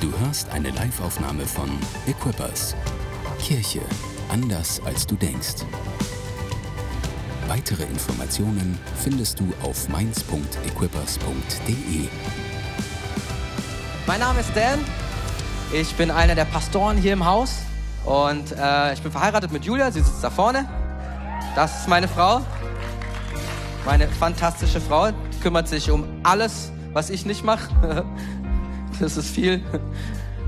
Du hörst eine Liveaufnahme von Equippers. Kirche anders als du denkst. Weitere Informationen findest du auf mainz.equippers.de. Mein Name ist Dan. Ich bin einer der Pastoren hier im Haus und äh, ich bin verheiratet mit Julia. Sie sitzt da vorne. Das ist meine Frau. Meine fantastische Frau kümmert sich um alles, was ich nicht mache. das ist viel.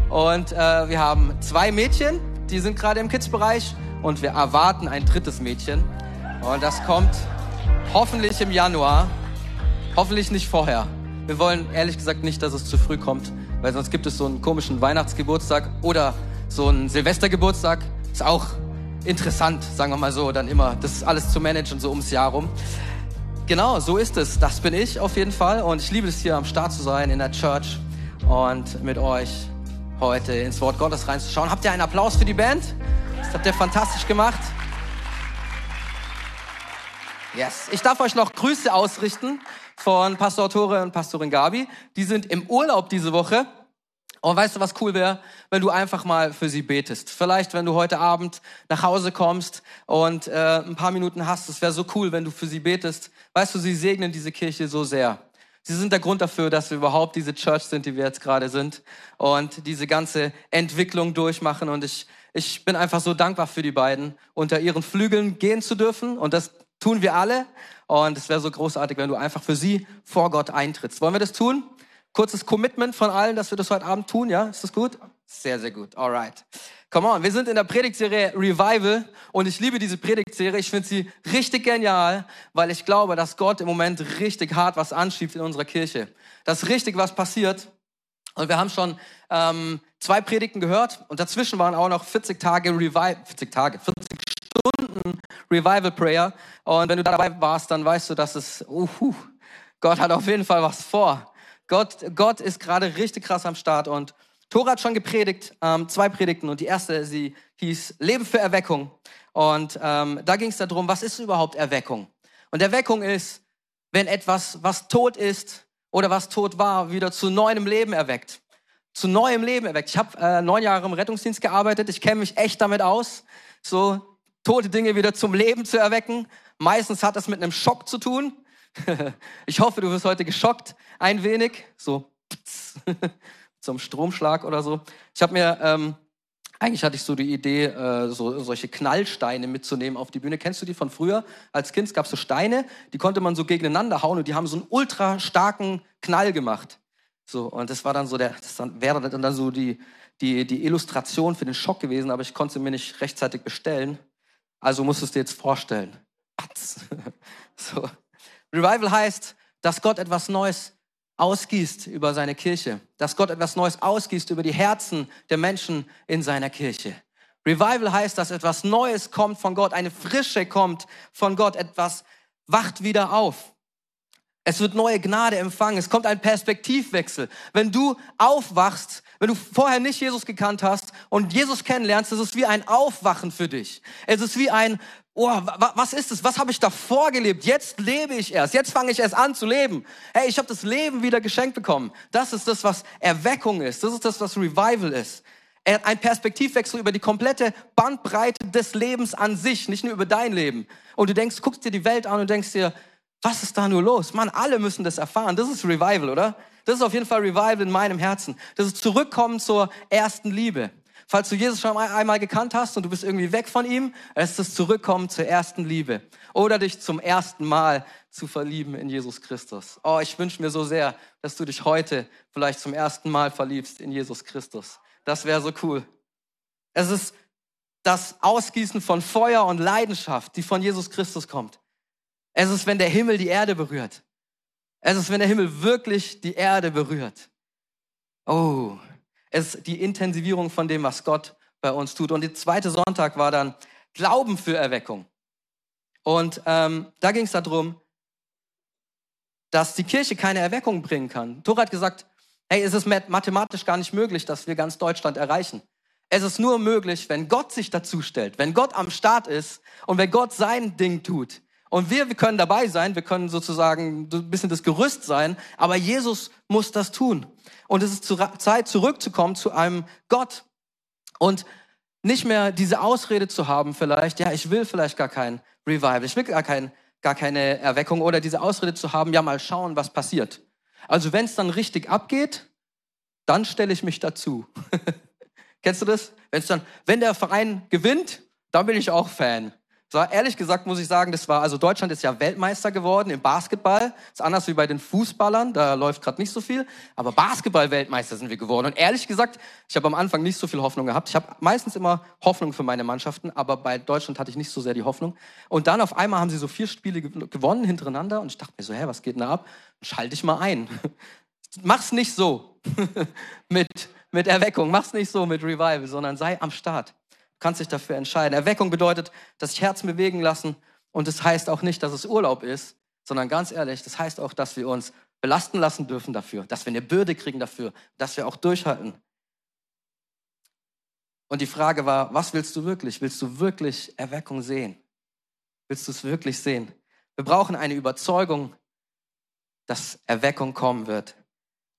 Und äh, wir haben zwei Mädchen, die sind gerade im Kids-Bereich und wir erwarten ein drittes Mädchen. Und das kommt hoffentlich im Januar, hoffentlich nicht vorher. Wir wollen ehrlich gesagt nicht, dass es zu früh kommt, weil sonst gibt es so einen komischen Weihnachtsgeburtstag oder so einen Silvestergeburtstag. Ist auch interessant, sagen wir mal so, dann immer das alles zu managen, so ums Jahr rum. Genau, so ist es. Das bin ich auf jeden Fall und ich liebe es hier am Start zu sein in der Church und mit euch heute ins Wort Gottes reinzuschauen. Habt ihr einen Applaus für die Band? Das habt ihr fantastisch gemacht. Yes. Ich darf euch noch Grüße ausrichten von Pastor Tore und Pastorin Gabi. Die sind im Urlaub diese Woche. Und weißt du, was cool wäre, wenn du einfach mal für sie betest? Vielleicht, wenn du heute Abend nach Hause kommst und äh, ein paar Minuten hast, es wäre so cool, wenn du für sie betest. Weißt du, sie segnen diese Kirche so sehr. Sie sind der Grund dafür, dass wir überhaupt diese Church sind, die wir jetzt gerade sind und diese ganze Entwicklung durchmachen. Und ich, ich bin einfach so dankbar für die beiden, unter ihren Flügeln gehen zu dürfen. Und das tun wir alle. Und es wäre so großartig, wenn du einfach für sie vor Gott eintrittst. Wollen wir das tun? Kurzes Commitment von allen, dass wir das heute Abend tun, ja? Ist das gut? Sehr, sehr gut. Alright. Come on, wir sind in der Predigtserie Revival und ich liebe diese Predigtserie. Ich finde sie richtig genial, weil ich glaube, dass Gott im Moment richtig hart was anschiebt in unserer Kirche. Dass richtig was passiert. Und wir haben schon ähm, zwei Predigten gehört und dazwischen waren auch noch 40 Tage Revival, 40 Tage, 40 Stunden Revival Prayer. Und wenn du dabei warst, dann weißt du, dass es, uh, Gott hat auf jeden Fall was vor. Gott, Gott ist gerade richtig krass am Start und Tora hat schon gepredigt, ähm, zwei Predigten und die erste, sie hieß Leben für Erweckung. Und ähm, da ging es darum, was ist überhaupt Erweckung? Und Erweckung ist, wenn etwas, was tot ist oder was tot war, wieder zu neuem Leben erweckt. Zu neuem Leben erweckt. Ich habe äh, neun Jahre im Rettungsdienst gearbeitet. Ich kenne mich echt damit aus, so tote Dinge wieder zum Leben zu erwecken. Meistens hat das mit einem Schock zu tun. ich hoffe, du wirst heute geschockt ein wenig. So zum Stromschlag oder so. Ich habe mir, ähm, eigentlich hatte ich so die Idee, äh, so, solche Knallsteine mitzunehmen auf die Bühne. Kennst du die von früher? Als Kind gab es so Steine, die konnte man so gegeneinander hauen und die haben so einen ultra starken Knall gemacht. So, und das war dann so der, das dann, wäre dann, dann so die, die, die Illustration für den Schock gewesen, aber ich konnte sie mir nicht rechtzeitig bestellen. Also musstest du dir jetzt vorstellen. so. Revival heißt, dass Gott etwas Neues ausgießt über seine Kirche, dass Gott etwas Neues ausgießt über die Herzen der Menschen in seiner Kirche. Revival heißt, dass etwas Neues kommt von Gott, eine Frische kommt von Gott, etwas wacht wieder auf. Es wird neue Gnade empfangen. Es kommt ein Perspektivwechsel. Wenn du aufwachst, wenn du vorher nicht Jesus gekannt hast und Jesus kennenlernst, ist es wie ein Aufwachen für dich. Es ist wie ein oh, was ist es? Was habe ich davor gelebt? Jetzt lebe ich erst. Jetzt fange ich erst an zu leben. Hey, ich habe das Leben wieder geschenkt bekommen. Das ist das, was Erweckung ist. Das ist das, was Revival ist. Ein Perspektivwechsel über die komplette Bandbreite des Lebens an sich, nicht nur über dein Leben. Und du denkst, guckst dir die Welt an und denkst dir, was ist da nur los? Mann, alle müssen das erfahren. Das ist Revival, oder? Das ist auf jeden Fall Revival in meinem Herzen. Das ist Zurückkommen zur ersten Liebe. Falls du Jesus schon einmal gekannt hast und du bist irgendwie weg von ihm, ist es Zurückkommen zur ersten Liebe. Oder dich zum ersten Mal zu verlieben in Jesus Christus. Oh, ich wünsche mir so sehr, dass du dich heute vielleicht zum ersten Mal verliebst in Jesus Christus. Das wäre so cool. Es ist das Ausgießen von Feuer und Leidenschaft, die von Jesus Christus kommt. Es ist, wenn der Himmel die Erde berührt. Es ist, wenn der Himmel wirklich die Erde berührt. Oh, es ist die Intensivierung von dem, was Gott bei uns tut. Und der zweite Sonntag war dann Glauben für Erweckung. Und ähm, da ging es darum, dass die Kirche keine Erweckung bringen kann. Thor hat gesagt, hey, es ist mathematisch gar nicht möglich, dass wir ganz Deutschland erreichen. Es ist nur möglich, wenn Gott sich dazu stellt, wenn Gott am Start ist und wenn Gott sein Ding tut Und wir, wir können dabei sein, wir können sozusagen ein bisschen das Gerüst sein, aber Jesus muss das tun. Und es ist Zeit, zurückzukommen zu einem Gott und nicht mehr diese Ausrede zu haben vielleicht, ja, ich will vielleicht gar kein Revival, ich will gar, kein, gar keine Erweckung oder diese Ausrede zu haben, ja, mal schauen, was passiert. Also wenn es dann richtig abgeht, dann stelle ich mich dazu. Kennst du das? Wenn's dann, wenn der Verein gewinnt, dann bin ich auch Fan. So, ehrlich gesagt muss ich sagen, das war, also Deutschland ist ja Weltmeister geworden im Basketball. ist anders wie bei den Fußballern, da läuft gerade nicht so viel. Aber Basketball-Weltmeister sind wir geworden. Und ehrlich gesagt, ich habe am Anfang nicht so viel Hoffnung gehabt. Ich habe meistens immer Hoffnung für meine Mannschaften, aber bei Deutschland hatte ich nicht so sehr die Hoffnung. Und dann auf einmal haben sie so vier Spiele gewonnen hintereinander und ich dachte mir so, hä, was geht denn da ab? Schalte ich mal ein. Mach's nicht so mit, mit Erweckung, mach's nicht so mit Revival, sondern sei am Start kannst dich dafür entscheiden. Erweckung bedeutet, dass sich Herzen bewegen lassen. Und es das heißt auch nicht, dass es Urlaub ist, sondern ganz ehrlich, das heißt auch, dass wir uns belasten lassen dürfen dafür, dass wir eine Bürde kriegen dafür, dass wir auch durchhalten. Und die Frage war, was willst du wirklich? Willst du wirklich Erweckung sehen? Willst du es wirklich sehen? Wir brauchen eine Überzeugung, dass Erweckung kommen wird.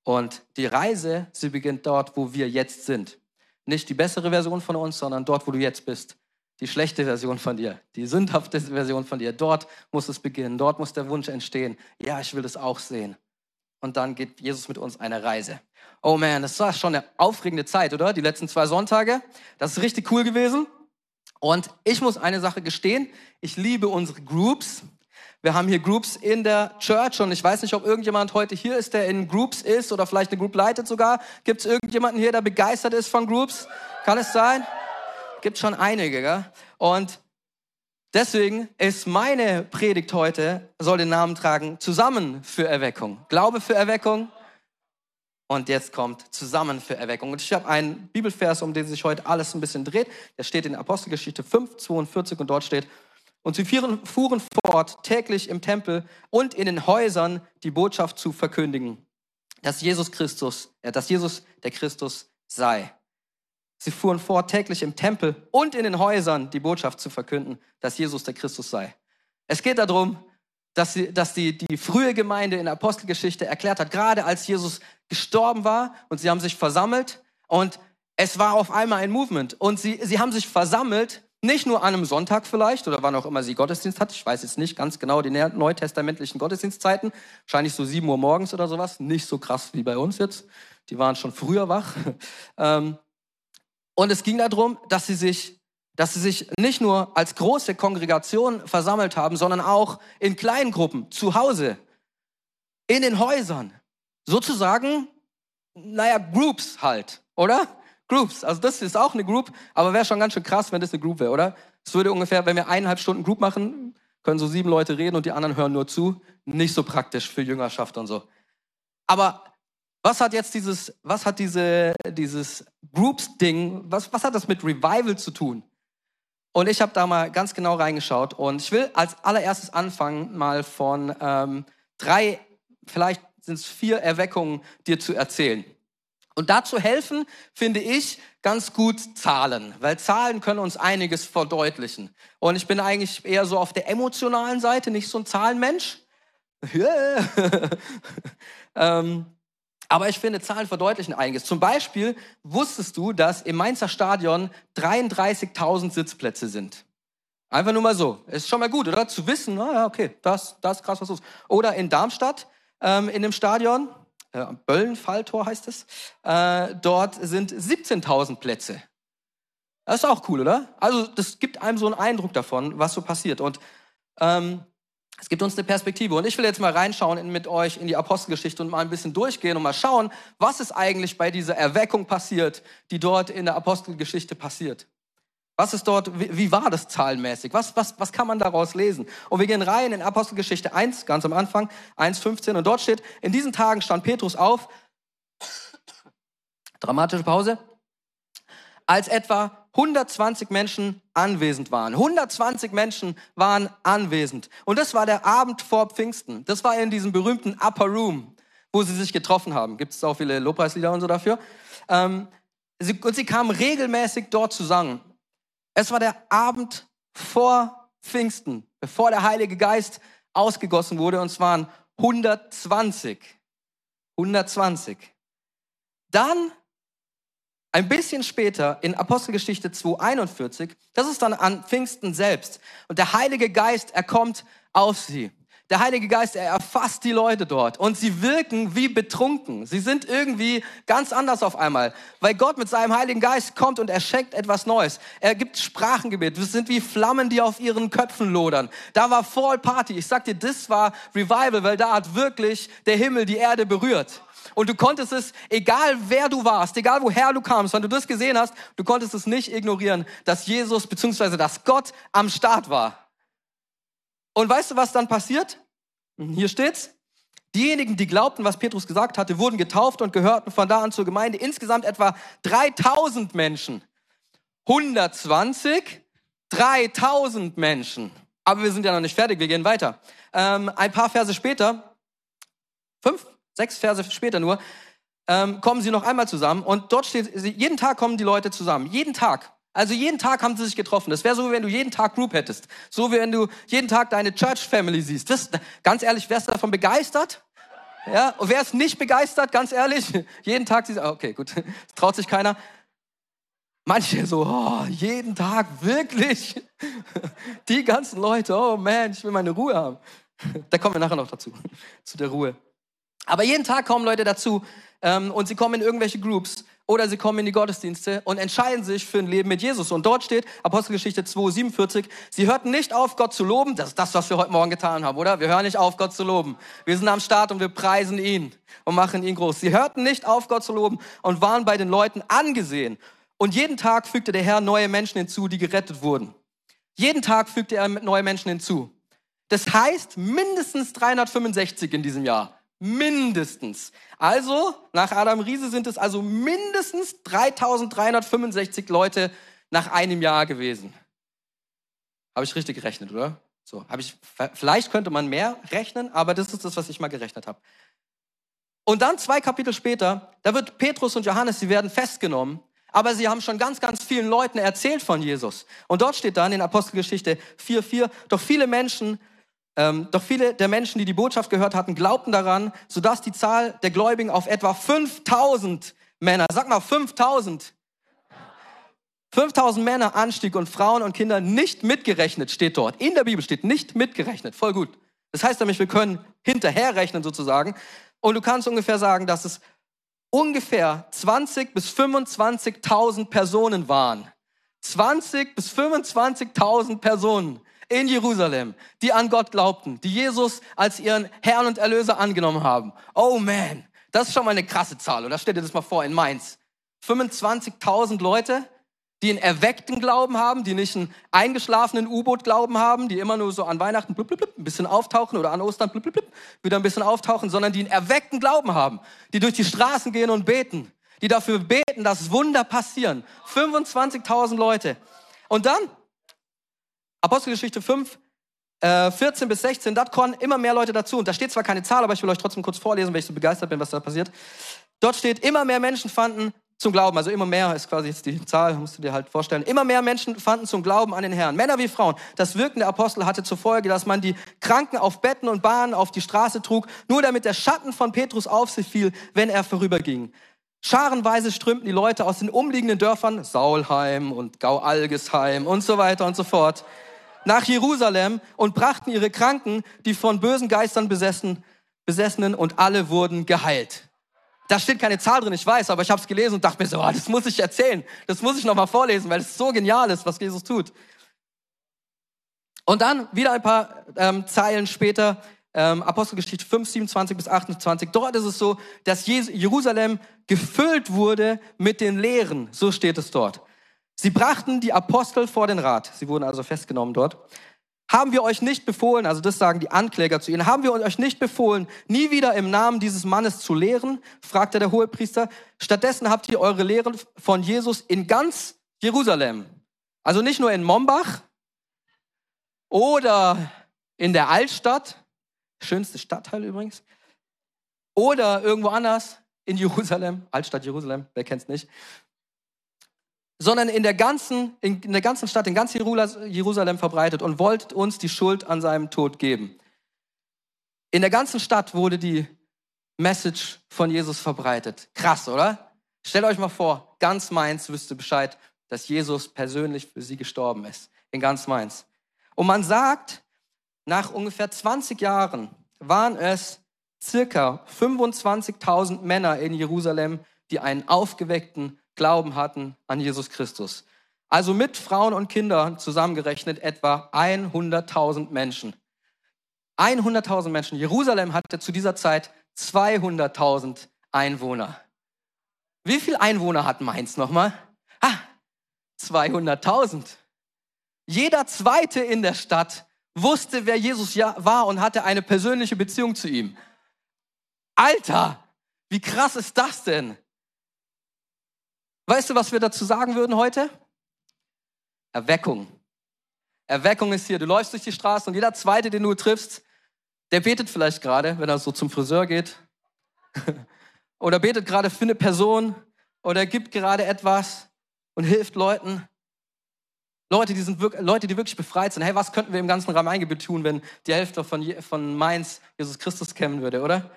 Und die Reise, sie beginnt dort, wo wir jetzt sind. Nicht die bessere Version von uns, sondern dort, wo du jetzt bist. Die schlechte Version von dir, die sündhafte Version von dir. Dort muss es beginnen, dort muss der Wunsch entstehen. Ja, ich will das auch sehen. Und dann geht Jesus mit uns eine Reise. Oh man, das war schon eine aufregende Zeit, oder? Die letzten zwei Sonntage. Das ist richtig cool gewesen. Und ich muss eine Sache gestehen. Ich liebe unsere Groups. Wir haben hier Groups in der Church und ich weiß nicht, ob irgendjemand heute hier ist, der in Groups ist oder vielleicht eine Group leitet sogar. Gibt es irgendjemanden hier, der begeistert ist von Groups? Kann es sein? Gibt schon einige, gell? Und deswegen ist meine Predigt heute, soll den Namen tragen, Zusammen für Erweckung. Glaube für Erweckung. Und jetzt kommt Zusammen für Erweckung. Und ich habe einen Bibelvers, um den sich heute alles ein bisschen dreht. Der steht in Apostelgeschichte 5, 42 und dort steht, und sie fuhren fort, täglich im Tempel und in den Häusern die Botschaft zu verkündigen, dass Jesus Christus, äh, dass Jesus der Christus sei. Sie fuhren fort, täglich im Tempel und in den Häusern die Botschaft zu verkünden, dass Jesus der Christus sei. Es geht darum, dass, sie, dass die, die frühe Gemeinde in der Apostelgeschichte erklärt hat, gerade als Jesus gestorben war und sie haben sich versammelt und es war auf einmal ein Movement und sie, sie haben sich versammelt nicht nur an einem Sonntag vielleicht oder wann auch immer sie Gottesdienst hat. Ich weiß jetzt nicht ganz genau die neutestamentlichen Gottesdienstzeiten. Wahrscheinlich so sieben Uhr morgens oder sowas. Nicht so krass wie bei uns jetzt. Die waren schon früher wach. Ähm, und es ging darum, dass sie sich, dass sie sich nicht nur als große Kongregation versammelt haben, sondern auch in kleinen Gruppen, zu Hause, in den Häusern. Sozusagen, naja, Groups halt, oder? Groups. Also das ist auch eine Group, aber wäre schon ganz schön krass, wenn das eine Group wäre, oder? Es würde ungefähr, wenn wir eineinhalb Stunden Group machen, können so sieben Leute reden und die anderen hören nur zu. Nicht so praktisch für Jüngerschaft und so. Aber was hat jetzt dieses, was hat diese, dieses Groups-Ding, was, was hat das mit Revival zu tun? Und ich habe da mal ganz genau reingeschaut und ich will als allererstes anfangen, mal von ähm, drei, vielleicht sind es vier Erweckungen dir zu erzählen. Und dazu helfen, finde ich, ganz gut Zahlen, weil Zahlen können uns einiges verdeutlichen. Und ich bin eigentlich eher so auf der emotionalen Seite, nicht so ein Zahlenmensch. ähm, aber ich finde, Zahlen verdeutlichen einiges. Zum Beispiel wusstest du, dass im Mainzer Stadion 33.000 Sitzplätze sind. Einfach nur mal so. Ist schon mal gut, oder? Zu wissen, ah, ja, okay, das, das ist krass, was los. Oder in Darmstadt, ähm, in dem Stadion, äh, Böllenfalltor heißt es. Äh, dort sind 17.000 Plätze. Das ist auch cool, oder? Also das gibt einem so einen Eindruck davon, was so passiert. Und ähm, es gibt uns eine Perspektive. Und ich will jetzt mal reinschauen in, mit euch in die Apostelgeschichte und mal ein bisschen durchgehen und mal schauen, was ist eigentlich bei dieser Erweckung passiert, die dort in der Apostelgeschichte passiert. Was ist dort, wie, war das zahlenmäßig? Was, was, was kann man daraus lesen? Und wir gehen rein in Apostelgeschichte 1, ganz am Anfang, 1,15. Und dort steht, in diesen Tagen stand Petrus auf, dramatische Pause, als etwa 120 Menschen anwesend waren. 120 Menschen waren anwesend. Und das war der Abend vor Pfingsten. Das war in diesem berühmten Upper Room, wo sie sich getroffen haben. Gibt es auch viele Lobpreislieder und so dafür. Ähm, und sie kamen regelmäßig dort zusammen. Es war der Abend vor Pfingsten. bevor der Heilige Geist ausgegossen wurde, und es waren 120. 120. Dann ein bisschen später in Apostelgeschichte 2.41, das ist dann an Pfingsten selbst. Und der Heilige Geist, er kommt auf sie. Der Heilige Geist, er erfasst die Leute dort und sie wirken wie betrunken. Sie sind irgendwie ganz anders auf einmal, weil Gott mit seinem Heiligen Geist kommt und er schenkt etwas Neues. Er gibt Sprachengebet. Wir sind wie Flammen, die auf ihren Köpfen lodern. Da war Fall Party. Ich sag dir, das war Revival, weil da hat wirklich der Himmel die Erde berührt. Und du konntest es, egal wer du warst, egal woher du kamst, wenn du das gesehen hast, du konntest es nicht ignorieren, dass Jesus bzw. dass Gott am Start war. Und weißt du, was dann passiert? Hier steht's. Diejenigen, die glaubten, was Petrus gesagt hatte, wurden getauft und gehörten von da an zur Gemeinde. Insgesamt etwa 3000 Menschen. 120, 3000 Menschen. Aber wir sind ja noch nicht fertig, wir gehen weiter. Ähm, ein paar Verse später, fünf, sechs Verse später nur, ähm, kommen sie noch einmal zusammen und dort steht, jeden Tag kommen die Leute zusammen. Jeden Tag. Also jeden Tag haben sie sich getroffen. Das wäre so, wie wenn du jeden Tag Group hättest. So wie wenn du jeden Tag deine Church Family siehst. Das, ganz ehrlich, wärst du davon begeistert? Ja, und wer ist nicht begeistert, ganz ehrlich? Jeden Tag siehst okay, gut, das traut sich keiner. Manche so, oh, jeden Tag, wirklich? Die ganzen Leute, oh man, ich will meine Ruhe haben. Da kommen wir nachher noch dazu, zu der Ruhe. Aber jeden Tag kommen Leute dazu ähm, und sie kommen in irgendwelche Groups oder sie kommen in die Gottesdienste und entscheiden sich für ein Leben mit Jesus. Und dort steht, Apostelgeschichte 2, 47, sie hörten nicht auf, Gott zu loben. Das ist das, was wir heute Morgen getan haben, oder? Wir hören nicht auf, Gott zu loben. Wir sind am Start und wir preisen ihn und machen ihn groß. Sie hörten nicht auf, Gott zu loben und waren bei den Leuten angesehen. Und jeden Tag fügte der Herr neue Menschen hinzu, die gerettet wurden. Jeden Tag fügte er neue Menschen hinzu. Das heißt mindestens 365 in diesem Jahr. Mindestens. Also, nach Adam Riese sind es also mindestens 3365 Leute nach einem Jahr gewesen. Habe ich richtig gerechnet, oder? So, habe ich, vielleicht könnte man mehr rechnen, aber das ist das, was ich mal gerechnet habe. Und dann zwei Kapitel später, da wird Petrus und Johannes, sie werden festgenommen, aber sie haben schon ganz, ganz vielen Leuten erzählt von Jesus. Und dort steht dann in Apostelgeschichte 4,4, doch viele Menschen ähm, doch viele der Menschen, die die Botschaft gehört hatten, glaubten daran, sodass die Zahl der Gläubigen auf etwa 5000 Männer, sag mal 5000, 5000 Männer anstieg und Frauen und Kinder nicht mitgerechnet steht dort. In der Bibel steht nicht mitgerechnet. Voll gut. Das heißt nämlich, wir können hinterherrechnen sozusagen. Und du kannst ungefähr sagen, dass es ungefähr 20 bis 25.000 Personen waren. 20 bis 25.000 Personen in Jerusalem, die an Gott glaubten, die Jesus als ihren Herrn und Erlöser angenommen haben. Oh man, das ist schon mal eine krasse Zahl. Oder stell dir das mal vor in Mainz. 25.000 Leute, die einen erweckten Glauben haben, die nicht einen eingeschlafenen U-Boot-Glauben haben, die immer nur so an Weihnachten blub, blub, blub, ein bisschen auftauchen oder an Ostern blub, blub, blub, wieder ein bisschen auftauchen, sondern die einen erweckten Glauben haben, die durch die Straßen gehen und beten, die dafür beten, dass Wunder passieren. 25.000 Leute. Und dann Apostelgeschichte 5, äh, 14 bis 16, dort kommen immer mehr Leute dazu. Und da steht zwar keine Zahl, aber ich will euch trotzdem kurz vorlesen, weil ich so begeistert bin, was da passiert. Dort steht, immer mehr Menschen fanden zum Glauben, also immer mehr ist quasi jetzt die Zahl, musst du dir halt vorstellen. Immer mehr Menschen fanden zum Glauben an den Herrn, Männer wie Frauen. Das Wirken der Apostel hatte zur Folge, dass man die Kranken auf Betten und Bahnen auf die Straße trug, nur damit der Schatten von Petrus auf sie fiel, wenn er vorüberging. Scharenweise strömten die Leute aus den umliegenden Dörfern, Saulheim und Gau-Algesheim und so weiter und so fort, nach Jerusalem und brachten ihre Kranken, die von bösen Geistern besessen, besessenen und alle wurden geheilt. Da steht keine Zahl drin, ich weiß, aber ich habe es gelesen und dachte mir so, oh, das muss ich erzählen, das muss ich nochmal vorlesen, weil es so genial ist, was Jesus tut. Und dann wieder ein paar ähm, Zeilen später, ähm, Apostelgeschichte 5, 27 bis 28. Dort ist es so, dass Jerusalem gefüllt wurde mit den Lehren. So steht es dort. Sie brachten die Apostel vor den Rat. Sie wurden also festgenommen dort. Haben wir euch nicht befohlen, also das sagen die Ankläger zu ihnen, haben wir euch nicht befohlen, nie wieder im Namen dieses Mannes zu lehren? fragte der Hohepriester. Stattdessen habt ihr eure Lehren von Jesus in ganz Jerusalem. Also nicht nur in Mombach oder in der Altstadt, schönste Stadtteil übrigens, oder irgendwo anders in Jerusalem, Altstadt Jerusalem, wer kennt's nicht, sondern in der ganzen, in, der ganzen Stadt, in ganz Jerusalem verbreitet und wollte uns die Schuld an seinem Tod geben. In der ganzen Stadt wurde die Message von Jesus verbreitet. Krass, oder? Stellt euch mal vor, ganz Mainz wüsste Bescheid, dass Jesus persönlich für sie gestorben ist. In ganz Mainz. Und man sagt, nach ungefähr 20 Jahren waren es circa 25.000 Männer in Jerusalem, die einen aufgeweckten Glauben hatten an Jesus Christus. Also mit Frauen und Kindern zusammengerechnet etwa 100.000 Menschen. 100.000 Menschen. Jerusalem hatte zu dieser Zeit 200.000 Einwohner. Wie viel Einwohner hat Mainz nochmal? Ah, 200.000. Jeder Zweite in der Stadt wusste, wer Jesus war und hatte eine persönliche Beziehung zu ihm. Alter, wie krass ist das denn? Weißt du, was wir dazu sagen würden heute? Erweckung. Erweckung ist hier. Du läufst durch die Straße und jeder Zweite, den du triffst, der betet vielleicht gerade, wenn er so zum Friseur geht. oder betet gerade für eine Person oder gibt gerade etwas und hilft Leuten. Leute, die sind wirklich, Leute, die wirklich befreit sind. Hey, was könnten wir im ganzen Rhein-Main-Gebiet tun, wenn die Hälfte von, von Mainz Jesus Christus kennen würde, oder?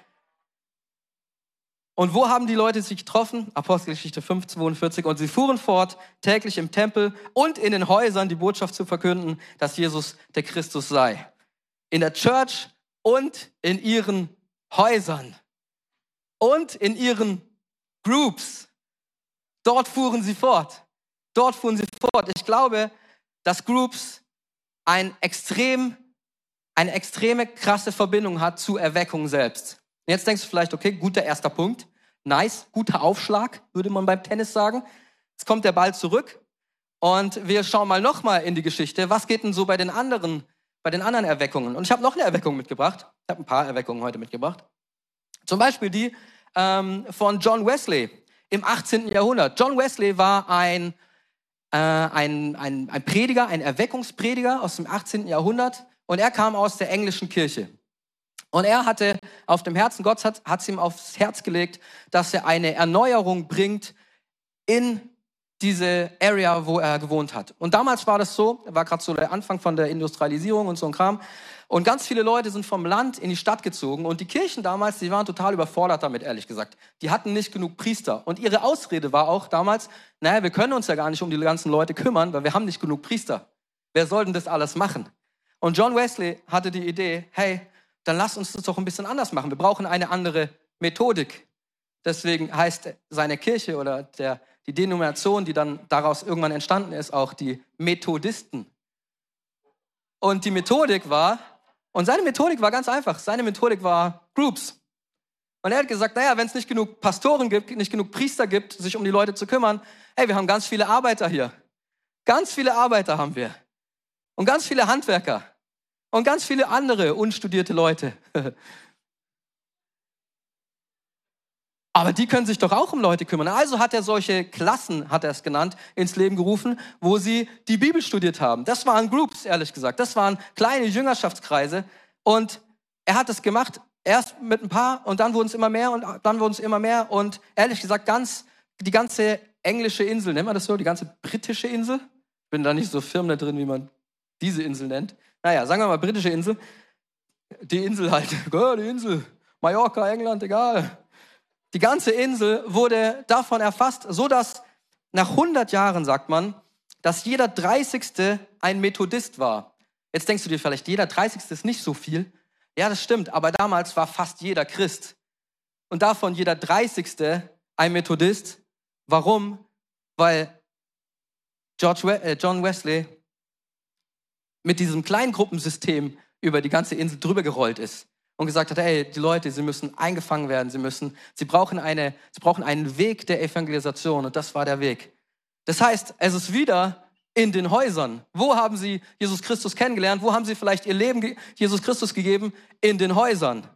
Und wo haben die Leute sich getroffen? Apostelgeschichte 5, 42. Und sie fuhren fort, täglich im Tempel und in den Häusern die Botschaft zu verkünden, dass Jesus der Christus sei. In der Church und in ihren Häusern und in ihren Groups. Dort fuhren sie fort. Dort fuhren sie fort. Ich glaube, dass Groups ein extrem, eine extreme krasse Verbindung hat zu Erweckung selbst. Jetzt denkst du vielleicht, okay, guter erster Punkt. Nice, guter Aufschlag, würde man beim Tennis sagen. Jetzt kommt der Ball zurück und wir schauen mal nochmal in die Geschichte. Was geht denn so bei den anderen, bei den anderen Erweckungen? Und ich habe noch eine Erweckung mitgebracht. Ich habe ein paar Erweckungen heute mitgebracht. Zum Beispiel die ähm, von John Wesley im 18. Jahrhundert. John Wesley war ein, äh, ein, ein, ein Prediger, ein Erweckungsprediger aus dem 18. Jahrhundert und er kam aus der englischen Kirche. Und er hatte auf dem Herzen, Gott hat es ihm aufs Herz gelegt, dass er eine Erneuerung bringt in diese Area, wo er gewohnt hat. Und damals war das so, war gerade so der Anfang von der Industrialisierung und so ein Kram. Und ganz viele Leute sind vom Land in die Stadt gezogen. Und die Kirchen damals, die waren total überfordert damit, ehrlich gesagt. Die hatten nicht genug Priester. Und ihre Ausrede war auch damals, naja, wir können uns ja gar nicht um die ganzen Leute kümmern, weil wir haben nicht genug Priester. Wer soll denn das alles machen? Und John Wesley hatte die Idee, hey, dann lass uns das doch ein bisschen anders machen. Wir brauchen eine andere Methodik. Deswegen heißt seine Kirche oder der, die Denomination, die dann daraus irgendwann entstanden ist, auch die Methodisten. Und die Methodik war, und seine Methodik war ganz einfach, seine Methodik war Groups. Und er hat gesagt, naja, wenn es nicht genug Pastoren gibt, nicht genug Priester gibt, sich um die Leute zu kümmern, hey, wir haben ganz viele Arbeiter hier. Ganz viele Arbeiter haben wir. Und ganz viele Handwerker und ganz viele andere unstudierte Leute. Aber die können sich doch auch um Leute kümmern. Also hat er solche Klassen, hat er es genannt, ins Leben gerufen, wo sie die Bibel studiert haben. Das waren Groups, ehrlich gesagt. Das waren kleine Jüngerschaftskreise. Und er hat es gemacht, erst mit ein paar und dann wurden es immer mehr und dann wurden es immer mehr. Und ehrlich gesagt, ganz, die ganze englische Insel, nennt man das so, die ganze britische Insel. Ich bin da nicht so firm da drin, wie man diese Insel nennt naja, sagen wir mal britische Insel. Die Insel halt, die Insel, Mallorca, England, egal. Die ganze Insel wurde davon erfasst, so dass nach 100 Jahren, sagt man, dass jeder 30. ein Methodist war. Jetzt denkst du dir vielleicht, jeder 30. ist nicht so viel. Ja, das stimmt, aber damals war fast jeder Christ. Und davon jeder 30. ein Methodist. Warum? Weil George We äh, John Wesley mit diesem Kleingruppensystem über die ganze Insel drüber gerollt ist und gesagt hat, ey, die Leute, sie müssen eingefangen werden, sie müssen, sie brauchen eine, sie brauchen einen Weg der Evangelisation und das war der Weg. Das heißt, es ist wieder in den Häusern. Wo haben sie Jesus Christus kennengelernt? Wo haben sie vielleicht ihr Leben Jesus Christus gegeben? In den Häusern.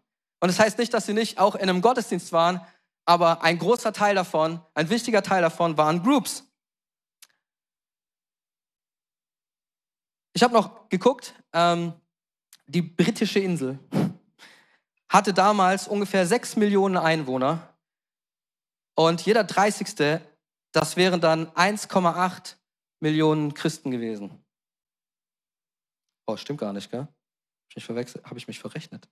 Und das heißt nicht, dass sie nicht auch in einem Gottesdienst waren, aber ein großer Teil davon, ein wichtiger Teil davon waren Groups. Ich habe noch geguckt, ähm, die britische Insel hatte damals ungefähr sechs Millionen Einwohner und jeder 30. das wären dann 1,8 Millionen Christen gewesen. Oh, stimmt gar nicht, gell? Habe ich habe ich mich verrechnet.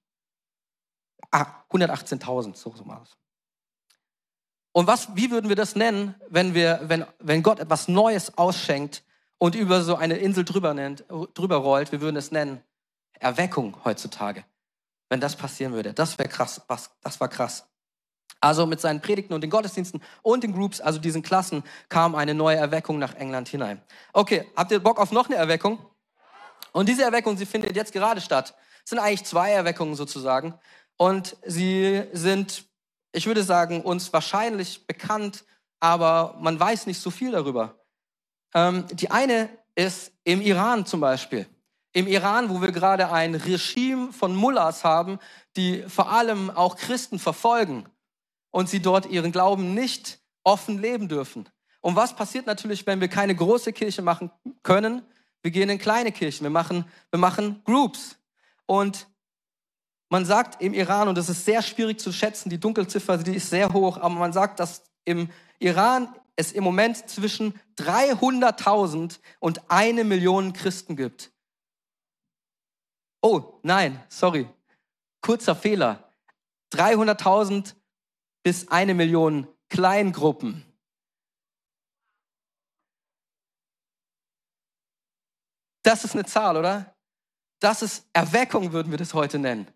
Ah, 118.000, so, so mal. Und was, wie würden wir das nennen, wenn wir, wenn, wenn Gott etwas Neues ausschenkt und über so eine Insel drüber nennt, drüber rollt? Wir würden es nennen Erweckung heutzutage. Wenn das passieren würde, das wäre krass, was, das war krass. Also mit seinen Predigten und den Gottesdiensten und den Groups, also diesen Klassen, kam eine neue Erweckung nach England hinein. Okay, habt ihr Bock auf noch eine Erweckung? Und diese Erweckung, sie findet jetzt gerade statt. Es sind eigentlich zwei Erweckungen sozusagen. Und sie sind, ich würde sagen, uns wahrscheinlich bekannt, aber man weiß nicht so viel darüber. Ähm, die eine ist im Iran zum Beispiel. Im Iran, wo wir gerade ein Regime von Mullahs haben, die vor allem auch Christen verfolgen und sie dort ihren Glauben nicht offen leben dürfen. Und was passiert natürlich, wenn wir keine große Kirche machen können? Wir gehen in kleine Kirchen, wir machen, wir machen Groups. Und man sagt im Iran, und das ist sehr schwierig zu schätzen, die Dunkelziffer, die ist sehr hoch, aber man sagt, dass im Iran es im Moment zwischen 300.000 und eine Million Christen gibt. Oh, nein, sorry. Kurzer Fehler. 300.000 bis eine Million Kleingruppen. Das ist eine Zahl, oder? Das ist Erweckung, würden wir das heute nennen.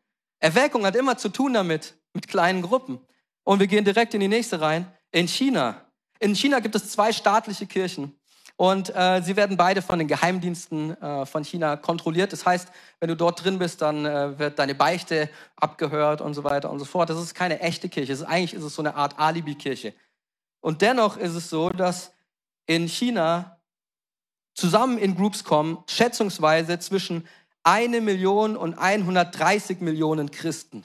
Erweckung hat immer zu tun damit, mit kleinen Gruppen. Und wir gehen direkt in die nächste rein. In China. In China gibt es zwei staatliche Kirchen. Und äh, sie werden beide von den Geheimdiensten äh, von China kontrolliert. Das heißt, wenn du dort drin bist, dann äh, wird deine Beichte abgehört und so weiter und so fort. Das ist keine echte Kirche. Ist, eigentlich ist es so eine Art Alibi-Kirche. Und dennoch ist es so, dass in China zusammen in Groups kommen, schätzungsweise zwischen eine Million und 130 Millionen Christen.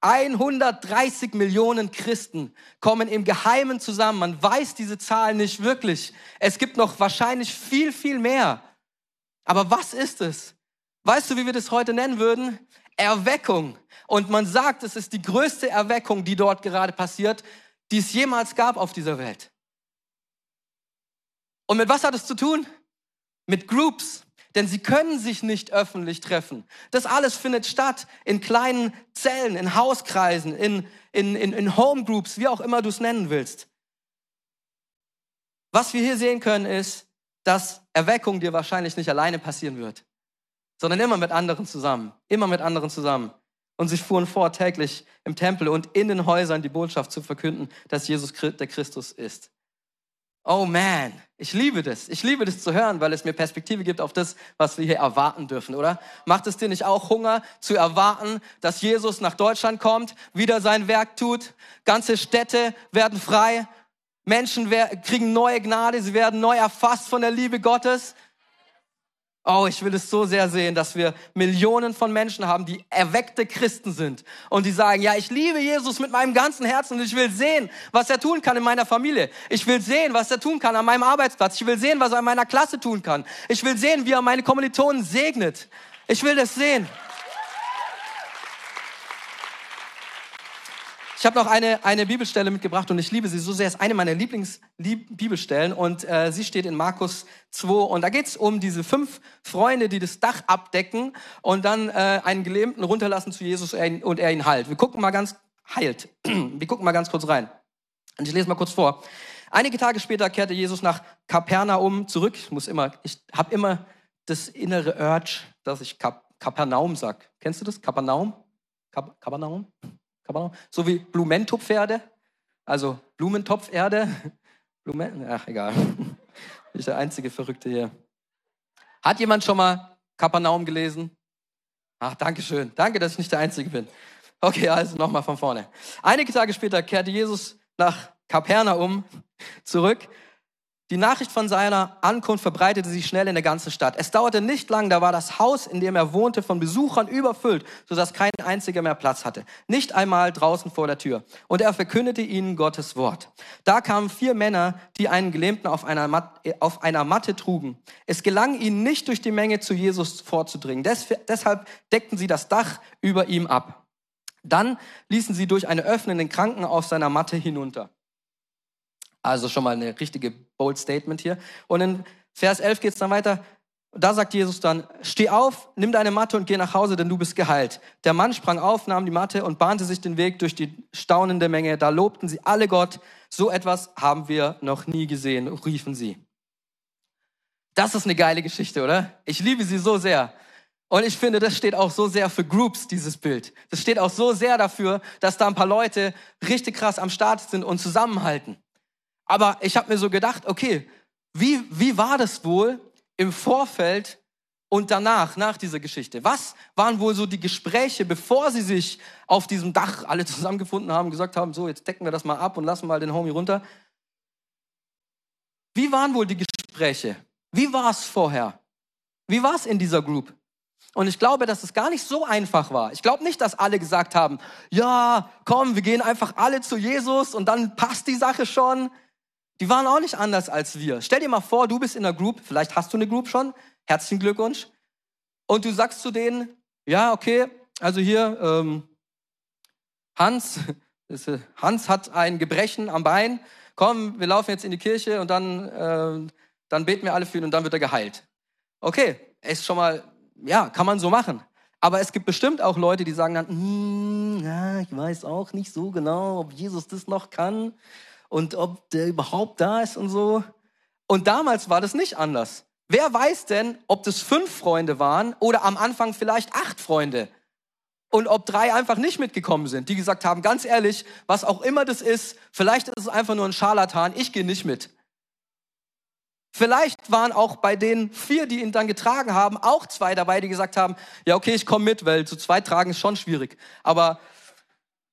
130 Millionen Christen kommen im Geheimen zusammen. Man weiß diese Zahl nicht wirklich. Es gibt noch wahrscheinlich viel, viel mehr. Aber was ist es? Weißt du, wie wir das heute nennen würden? Erweckung. Und man sagt, es ist die größte Erweckung, die dort gerade passiert, die es jemals gab auf dieser Welt. Und mit was hat es zu tun? Mit Groups, denn sie können sich nicht öffentlich treffen. Das alles findet statt in kleinen Zellen, in Hauskreisen, in, in, in, in Homegroups, wie auch immer du es nennen willst. Was wir hier sehen können, ist, dass Erweckung dir wahrscheinlich nicht alleine passieren wird, sondern immer mit anderen zusammen. Immer mit anderen zusammen. Und sie fuhren vor, täglich im Tempel und in den Häusern die Botschaft zu verkünden, dass Jesus der Christus ist. Oh man, ich liebe das. Ich liebe das zu hören, weil es mir Perspektive gibt auf das, was wir hier erwarten dürfen, oder? Macht es dir nicht auch Hunger zu erwarten, dass Jesus nach Deutschland kommt, wieder sein Werk tut? Ganze Städte werden frei, Menschen kriegen neue Gnade, sie werden neu erfasst von der Liebe Gottes. Oh, ich will es so sehr sehen, dass wir Millionen von Menschen haben, die erweckte Christen sind und die sagen, ja, ich liebe Jesus mit meinem ganzen Herzen und ich will sehen, was er tun kann in meiner Familie. Ich will sehen, was er tun kann an meinem Arbeitsplatz. Ich will sehen, was er in meiner Klasse tun kann. Ich will sehen, wie er meine Kommilitonen segnet. Ich will das sehen. Ich habe noch eine, eine Bibelstelle mitgebracht und ich liebe sie so sehr. Es ist eine meiner Lieblingsbibelstellen und äh, sie steht in Markus 2 und da geht es um diese fünf Freunde, die das Dach abdecken und dann äh, einen Gelähmten runterlassen zu Jesus und er ihn heilt. Wir gucken mal ganz heilt. Wir gucken mal ganz kurz rein. Und ich lese mal kurz vor. Einige Tage später kehrte Jesus nach Kapernaum zurück. Ich muss immer, ich habe immer das innere Urge, dass ich Kap Kapernaum sag. Kennst du das? Kapernaum? Kap Kapernaum? So wie Blumentopferde, also Blumentopferde. Blumen, ach egal. Bin ich der einzige Verrückte hier. Hat jemand schon mal Kapernaum gelesen? Ach, danke schön. Danke, dass ich nicht der Einzige bin. Okay, also nochmal von vorne. Einige Tage später kehrte Jesus nach Kapernaum zurück die Nachricht von seiner Ankunft verbreitete sich schnell in der ganzen Stadt. Es dauerte nicht lang, da war das Haus, in dem er wohnte, von Besuchern überfüllt, sodass kein einziger mehr Platz hatte. Nicht einmal draußen vor der Tür. Und er verkündete ihnen Gottes Wort. Da kamen vier Männer, die einen Gelähmten auf einer, Mat auf einer Matte trugen. Es gelang ihnen nicht, durch die Menge zu Jesus vorzudringen. Des deshalb deckten sie das Dach über ihm ab. Dann ließen sie durch eine Öffnung den Kranken auf seiner Matte hinunter. Also schon mal eine richtige bold Statement hier. Und in Vers 11 geht es dann weiter. Da sagt Jesus dann, steh auf, nimm deine Matte und geh nach Hause, denn du bist geheilt. Der Mann sprang auf, nahm die Matte und bahnte sich den Weg durch die staunende Menge. Da lobten sie alle Gott. So etwas haben wir noch nie gesehen, riefen sie. Das ist eine geile Geschichte, oder? Ich liebe sie so sehr. Und ich finde, das steht auch so sehr für Groups, dieses Bild. Das steht auch so sehr dafür, dass da ein paar Leute richtig krass am Start sind und zusammenhalten. Aber ich habe mir so gedacht, okay, wie, wie war das wohl im Vorfeld und danach, nach dieser Geschichte? Was waren wohl so die Gespräche, bevor sie sich auf diesem Dach alle zusammengefunden haben, gesagt haben, so, jetzt decken wir das mal ab und lassen mal den Homie runter? Wie waren wohl die Gespräche? Wie war es vorher? Wie war es in dieser Group? Und ich glaube, dass es gar nicht so einfach war. Ich glaube nicht, dass alle gesagt haben, ja, komm, wir gehen einfach alle zu Jesus und dann passt die Sache schon. Die waren auch nicht anders als wir. Stell dir mal vor, du bist in einer Group, vielleicht hast du eine Group schon, herzlichen Glückwunsch. Und du sagst zu denen, ja, okay, also hier, ähm, Hans, äh, Hans hat ein Gebrechen am Bein, komm, wir laufen jetzt in die Kirche und dann, äh, dann beten wir alle für ihn und dann wird er geheilt. Okay, ist schon mal ja, kann man so machen. Aber es gibt bestimmt auch Leute, die sagen dann, hm, ja, ich weiß auch nicht so genau, ob Jesus das noch kann und ob der überhaupt da ist und so. Und damals war das nicht anders. Wer weiß denn, ob das fünf Freunde waren oder am Anfang vielleicht acht Freunde? Und ob drei einfach nicht mitgekommen sind, die gesagt haben, ganz ehrlich, was auch immer das ist, vielleicht ist es einfach nur ein Scharlatan, ich gehe nicht mit. Vielleicht waren auch bei den vier, die ihn dann getragen haben, auch zwei dabei, die gesagt haben, ja okay, ich komme mit, weil zu zweit tragen ist schon schwierig. Aber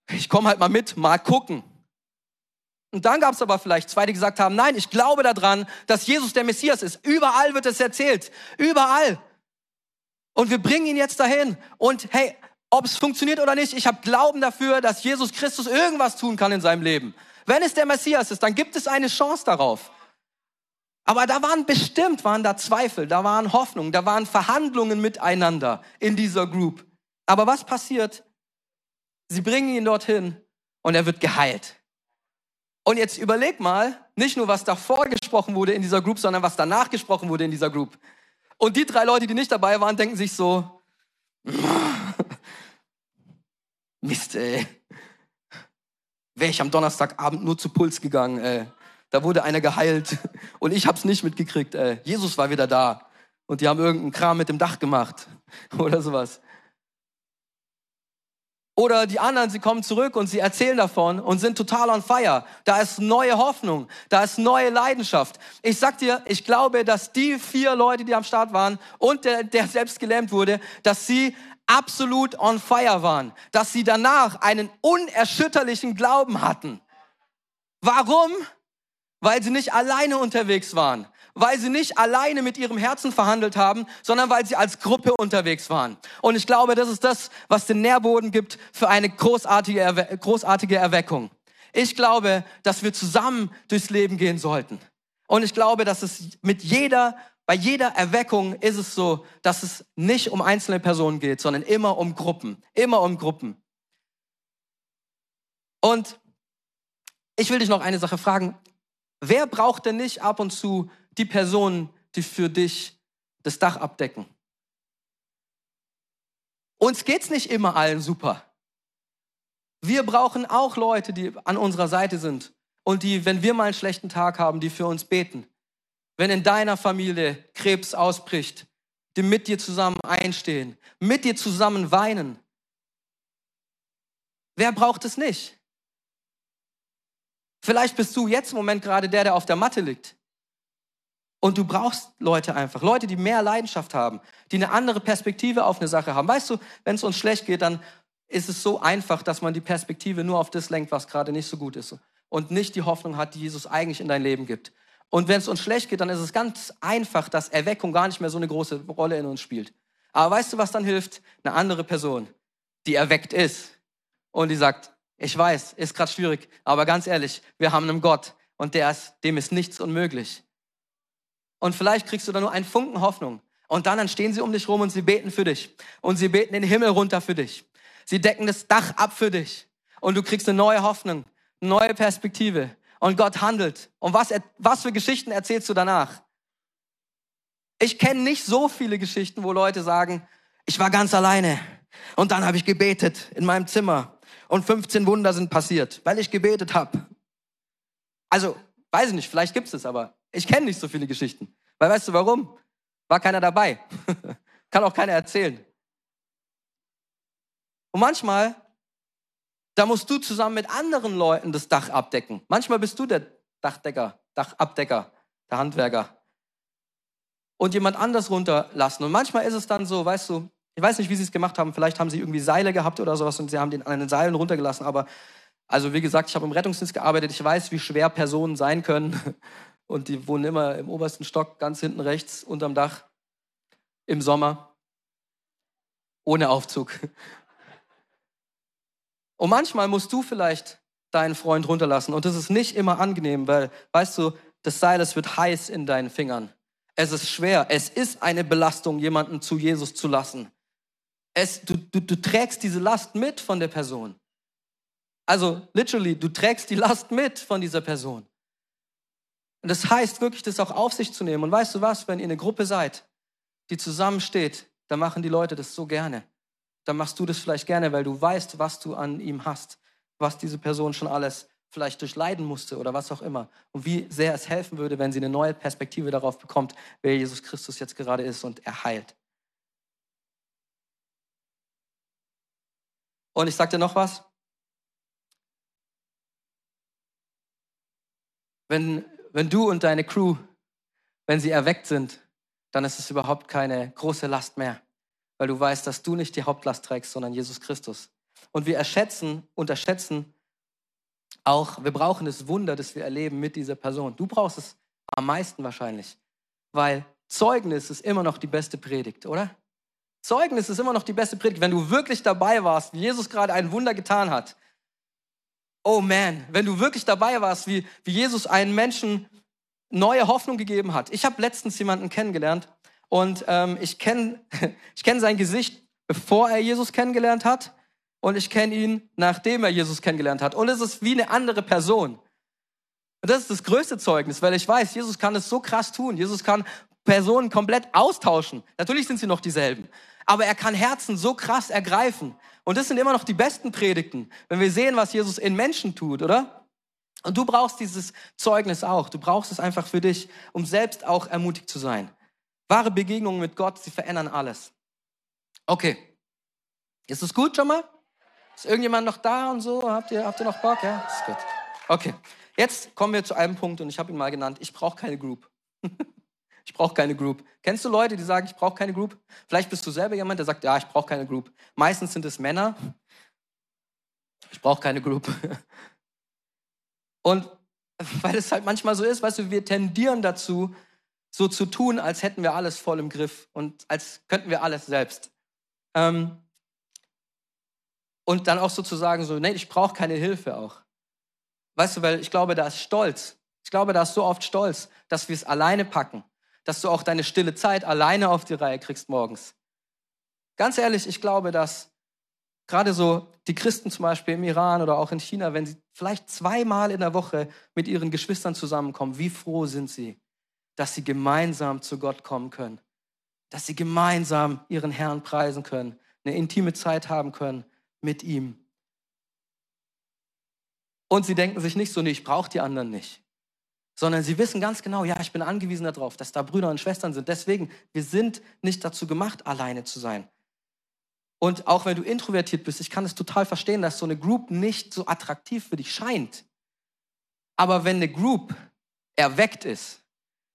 ich komme halt mal mit, mal gucken. Und dann gab es aber vielleicht zwei, die gesagt haben, nein, ich glaube daran, dass Jesus der Messias ist. Überall wird es erzählt. Überall. Und wir bringen ihn jetzt dahin. Und hey, ob es funktioniert oder nicht, ich habe Glauben dafür, dass Jesus Christus irgendwas tun kann in seinem Leben. Wenn es der Messias ist, dann gibt es eine Chance darauf. Aber da waren bestimmt, waren da Zweifel, da waren Hoffnungen, da waren Verhandlungen miteinander in dieser Group. Aber was passiert? Sie bringen ihn dorthin und er wird geheilt. Und jetzt überleg mal, nicht nur was davor gesprochen wurde in dieser Group, sondern was danach gesprochen wurde in dieser Group. Und die drei Leute, die nicht dabei waren, denken sich so, Mist, ey. Wäre ich am Donnerstagabend nur zu Puls gegangen, ey. Da wurde einer geheilt und ich habe es nicht mitgekriegt. Äh, Jesus war wieder da und die haben irgendeinen Kram mit dem Dach gemacht oder sowas. Oder die anderen, sie kommen zurück und sie erzählen davon und sind total on fire. Da ist neue Hoffnung, da ist neue Leidenschaft. Ich sag dir, ich glaube, dass die vier Leute, die am Start waren und der, der selbst gelähmt wurde, dass sie absolut on fire waren, dass sie danach einen unerschütterlichen Glauben hatten. Warum? weil sie nicht alleine unterwegs waren, weil sie nicht alleine mit ihrem Herzen verhandelt haben, sondern weil sie als Gruppe unterwegs waren. Und ich glaube, das ist das, was den Nährboden gibt für eine großartige, Erwe großartige Erweckung. Ich glaube, dass wir zusammen durchs Leben gehen sollten. Und ich glaube, dass es mit jeder, bei jeder Erweckung ist es so, dass es nicht um einzelne Personen geht, sondern immer um Gruppen, immer um Gruppen. Und ich will dich noch eine Sache fragen. Wer braucht denn nicht ab und zu die Personen, die für dich das Dach abdecken? Uns geht's nicht immer allen super. Wir brauchen auch Leute, die an unserer Seite sind und die, wenn wir mal einen schlechten Tag haben, die für uns beten. Wenn in deiner Familie Krebs ausbricht, die mit dir zusammen einstehen, mit dir zusammen weinen. Wer braucht es nicht? Vielleicht bist du jetzt im Moment gerade der, der auf der Matte liegt. Und du brauchst Leute einfach, Leute, die mehr Leidenschaft haben, die eine andere Perspektive auf eine Sache haben. Weißt du, wenn es uns schlecht geht, dann ist es so einfach, dass man die Perspektive nur auf das lenkt, was gerade nicht so gut ist und nicht die Hoffnung hat, die Jesus eigentlich in dein Leben gibt. Und wenn es uns schlecht geht, dann ist es ganz einfach, dass Erweckung gar nicht mehr so eine große Rolle in uns spielt. Aber weißt du, was dann hilft? Eine andere Person, die erweckt ist und die sagt, ich weiß, ist gerade schwierig, aber ganz ehrlich, wir haben einen Gott und der ist, dem ist nichts unmöglich. Und vielleicht kriegst du da nur einen Funken Hoffnung. Und dann, dann stehen sie um dich rum und sie beten für dich. Und sie beten den Himmel runter für dich. Sie decken das Dach ab für dich. Und du kriegst eine neue Hoffnung, eine neue Perspektive. und Gott handelt. Und was, was für Geschichten erzählst du danach? Ich kenne nicht so viele Geschichten, wo Leute sagen, ich war ganz alleine und dann habe ich gebetet in meinem Zimmer und 15 Wunder sind passiert, weil ich gebetet habe. Also, weiß ich nicht, vielleicht gibt es es, aber ich kenne nicht so viele Geschichten. Weil weißt du warum? War keiner dabei. Kann auch keiner erzählen. Und manchmal, da musst du zusammen mit anderen Leuten das Dach abdecken. Manchmal bist du der Dachdecker, Dachabdecker, der Handwerker und jemand anders runterlassen. Und manchmal ist es dann so, weißt du, ich weiß nicht, wie sie es gemacht haben. Vielleicht haben sie irgendwie Seile gehabt oder sowas und sie haben den an den Seilen runtergelassen. Aber also wie gesagt, ich habe im Rettungsdienst gearbeitet. Ich weiß, wie schwer Personen sein können. Und die wohnen immer im obersten Stock, ganz hinten rechts, unterm Dach, im Sommer, ohne Aufzug. Und manchmal musst du vielleicht deinen Freund runterlassen. Und das ist nicht immer angenehm, weil, weißt du, das Seil, es wird heiß in deinen Fingern. Es ist schwer. Es ist eine Belastung, jemanden zu Jesus zu lassen. Es, du, du, du trägst diese Last mit von der Person. Also, literally, du trägst die Last mit von dieser Person. Und das heißt wirklich, das auch auf sich zu nehmen. Und weißt du was, wenn ihr eine Gruppe seid, die zusammensteht, dann machen die Leute das so gerne. Dann machst du das vielleicht gerne, weil du weißt, was du an ihm hast, was diese Person schon alles vielleicht durchleiden musste oder was auch immer. Und wie sehr es helfen würde, wenn sie eine neue Perspektive darauf bekommt, wer Jesus Christus jetzt gerade ist und er heilt. Und ich dir noch was. Wenn, wenn du und deine Crew, wenn sie erweckt sind, dann ist es überhaupt keine große Last mehr, weil du weißt, dass du nicht die Hauptlast trägst, sondern Jesus Christus. Und wir erschätzen, unterschätzen auch, wir brauchen das Wunder, das wir erleben mit dieser Person. Du brauchst es am meisten wahrscheinlich, weil Zeugnis ist immer noch die beste Predigt, oder? Zeugnis ist immer noch die beste Predigt. Wenn du wirklich dabei warst, wie Jesus gerade ein Wunder getan hat. Oh man, wenn du wirklich dabei warst, wie, wie Jesus einen Menschen neue Hoffnung gegeben hat. Ich habe letztens jemanden kennengelernt und ähm, ich kenne ich kenn sein Gesicht, bevor er Jesus kennengelernt hat und ich kenne ihn, nachdem er Jesus kennengelernt hat. Und es ist wie eine andere Person. Und das ist das größte Zeugnis, weil ich weiß, Jesus kann es so krass tun. Jesus kann Personen komplett austauschen. Natürlich sind sie noch dieselben. Aber er kann Herzen so krass ergreifen. Und das sind immer noch die besten Predigten, wenn wir sehen, was Jesus in Menschen tut, oder? Und du brauchst dieses Zeugnis auch. Du brauchst es einfach für dich, um selbst auch ermutigt zu sein. Wahre Begegnungen mit Gott, sie verändern alles. Okay. Ist es gut schon mal? Ist irgendjemand noch da und so? Habt ihr, habt ihr noch Bock? Ja, ist gut. Okay, jetzt kommen wir zu einem Punkt und ich habe ihn mal genannt. Ich brauche keine Group. ich brauche keine Group. Kennst du Leute, die sagen, ich brauche keine Group? Vielleicht bist du selber jemand, der sagt, ja, ich brauche keine Group. Meistens sind es Männer. Ich brauche keine Group. Und weil es halt manchmal so ist, weißt du, wir tendieren dazu, so zu tun, als hätten wir alles voll im Griff und als könnten wir alles selbst. Ähm, und dann auch sozusagen so, nee, ich brauche keine Hilfe auch. Weißt du, weil ich glaube, da ist Stolz. Ich glaube, da ist so oft Stolz, dass wir es alleine packen, dass du auch deine stille Zeit alleine auf die Reihe kriegst morgens. Ganz ehrlich, ich glaube, dass gerade so die Christen zum Beispiel im Iran oder auch in China, wenn sie vielleicht zweimal in der Woche mit ihren Geschwistern zusammenkommen, wie froh sind sie, dass sie gemeinsam zu Gott kommen können, dass sie gemeinsam ihren Herrn preisen können, eine intime Zeit haben können, mit ihm. Und sie denken sich nicht so, nee, ich brauche die anderen nicht. Sondern sie wissen ganz genau, ja, ich bin angewiesen darauf, dass da Brüder und Schwestern sind. Deswegen, wir sind nicht dazu gemacht, alleine zu sein. Und auch wenn du introvertiert bist, ich kann es total verstehen, dass so eine Group nicht so attraktiv für dich scheint. Aber wenn eine Group erweckt ist,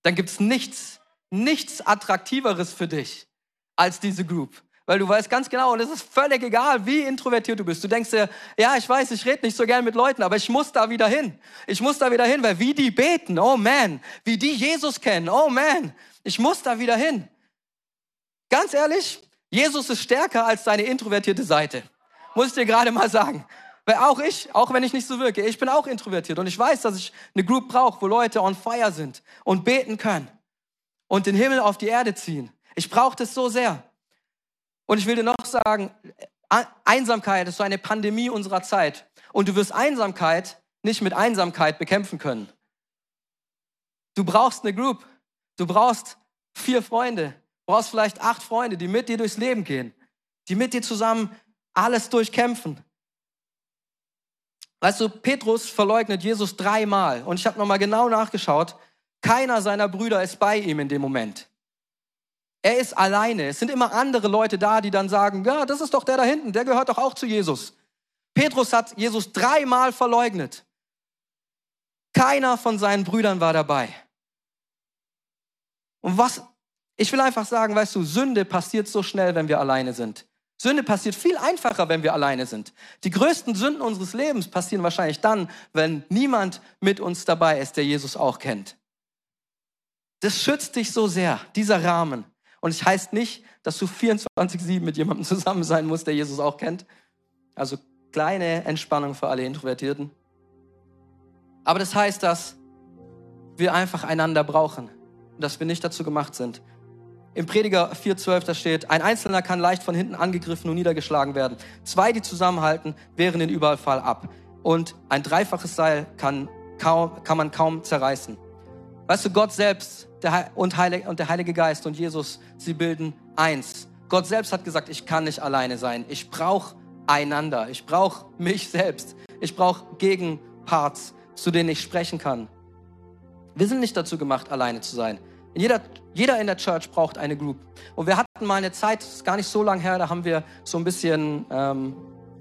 dann gibt es nichts, nichts Attraktiveres für dich als diese Group. Weil du weißt ganz genau, und es ist völlig egal, wie introvertiert du bist. Du denkst dir, ja, ich weiß, ich rede nicht so gern mit Leuten, aber ich muss da wieder hin. Ich muss da wieder hin, weil wie die beten, oh man, wie die Jesus kennen, oh man, ich muss da wieder hin. Ganz ehrlich, Jesus ist stärker als deine introvertierte Seite. Muss ich dir gerade mal sagen. Weil auch ich, auch wenn ich nicht so wirke, ich bin auch introvertiert und ich weiß, dass ich eine Group brauche, wo Leute on fire sind und beten können und den Himmel auf die Erde ziehen. Ich brauche das so sehr. Und ich will dir noch sagen, Einsamkeit ist so eine Pandemie unserer Zeit. Und du wirst Einsamkeit nicht mit Einsamkeit bekämpfen können. Du brauchst eine Group. Du brauchst vier Freunde. Du brauchst vielleicht acht Freunde, die mit dir durchs Leben gehen, die mit dir zusammen alles durchkämpfen. Weißt du, Petrus verleugnet Jesus dreimal und ich habe nochmal genau nachgeschaut. Keiner seiner Brüder ist bei ihm in dem Moment. Er ist alleine. Es sind immer andere Leute da, die dann sagen, ja, das ist doch der da hinten, der gehört doch auch zu Jesus. Petrus hat Jesus dreimal verleugnet. Keiner von seinen Brüdern war dabei. Und was, ich will einfach sagen, weißt du, Sünde passiert so schnell, wenn wir alleine sind. Sünde passiert viel einfacher, wenn wir alleine sind. Die größten Sünden unseres Lebens passieren wahrscheinlich dann, wenn niemand mit uns dabei ist, der Jesus auch kennt. Das schützt dich so sehr, dieser Rahmen. Und es heißt nicht, dass du 24-7 mit jemandem zusammen sein musst, der Jesus auch kennt. Also kleine Entspannung für alle Introvertierten. Aber das heißt, dass wir einfach einander brauchen und dass wir nicht dazu gemacht sind. Im Prediger 4,12 da steht, ein Einzelner kann leicht von hinten angegriffen und niedergeschlagen werden. Zwei, die zusammenhalten, wehren den Überfall ab. Und ein dreifaches Seil kann, kaum, kann man kaum zerreißen. Weißt du, Gott selbst und der Heilige Geist und Jesus, sie bilden eins. Gott selbst hat gesagt, ich kann nicht alleine sein. Ich brauche einander. Ich brauche mich selbst. Ich brauche Gegenparts, zu denen ich sprechen kann. Wir sind nicht dazu gemacht, alleine zu sein. Jeder, jeder in der Church braucht eine Group. Und wir hatten mal eine Zeit, das ist gar nicht so lang her, da haben wir so ein bisschen ähm,